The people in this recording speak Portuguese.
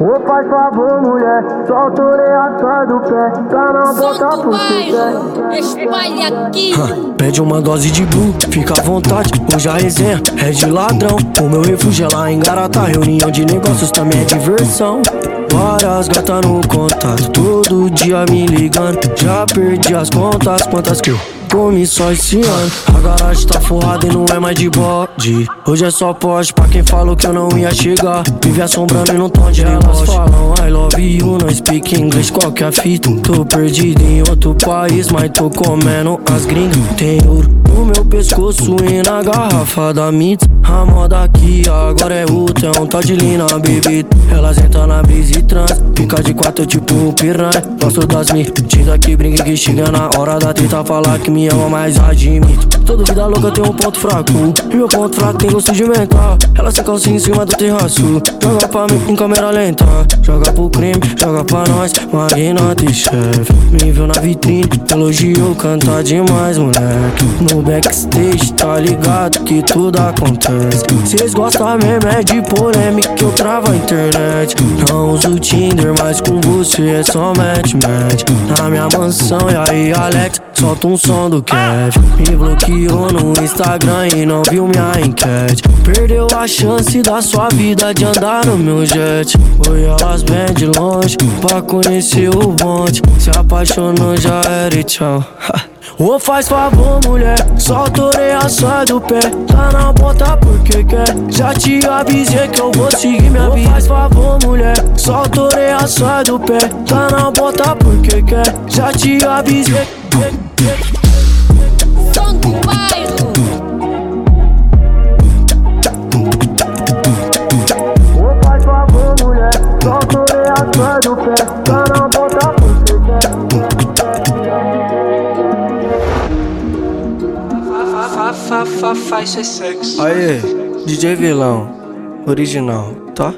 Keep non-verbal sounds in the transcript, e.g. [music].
Ô faz favor, mulher, solta a do pé Pra não botar pro quer Espalha aqui. Pede uma dose de blue, fica à vontade Hoje a resenha é de ladrão. O meu refúgio é lá em Garata Reunião de negócios também é diversão. Várias gatas no contato Todo dia me ligando Já perdi as contas, quantas que eu comi só esse ano A garagem tá forrada e não é mais de bode. Hoje é só poste pra quem falou que eu não ia chegar. Vive assombrando e não tom de Elas falam I love you, não speak English, qual que a fita? Tô perdido em outro país, mas tô comendo as gringas. Tem ouro no meu pescoço e na garrafa da Mitz. A moda aqui agora é outra, é um tal de lina, baby. Elas entram na brisa e trans, fica de quatro tipo um piranha. Gosto das mentiras que brinca que chega na hora da treta Falar que me ama, mas admito. Toda vida louca tem um ponto fraco. E meu ponto fraco tem gosto de mental Ela sem calcinha em cima do terraço. Joga pra mim em câmera lenta. Joga pro crime, joga pra nós. Magnata e chefe. Me viu na vitrine Elogiou, canta demais, moleque. No backstage, tá ligado que tudo acontece. Cês gostam mesmo é de polêmica Que eu travo a internet. Não uso Tinder, mas com você é só match, match. Na minha mansão, e aí Alex Solta um som do Kev. Me bloqueou no Instagram e não viu minha enquete. Perdeu a chance da sua vida de andar no meu jet. Foi elas bem de longe pra conhecer o bonde. Se apaixonou já era e tchau [laughs] Oh, faz favor, mulher, solta a sai do pé. Tá na ponta porque quer. Já te avisei que eu vou seguir minha vida. Oh, faz favor, mulher, solta a sai do pé. Tá na ponta porque quer. Já te avisei Fa, fa, fa, isso é sexo. Aê, DJ Vilão, original, tá?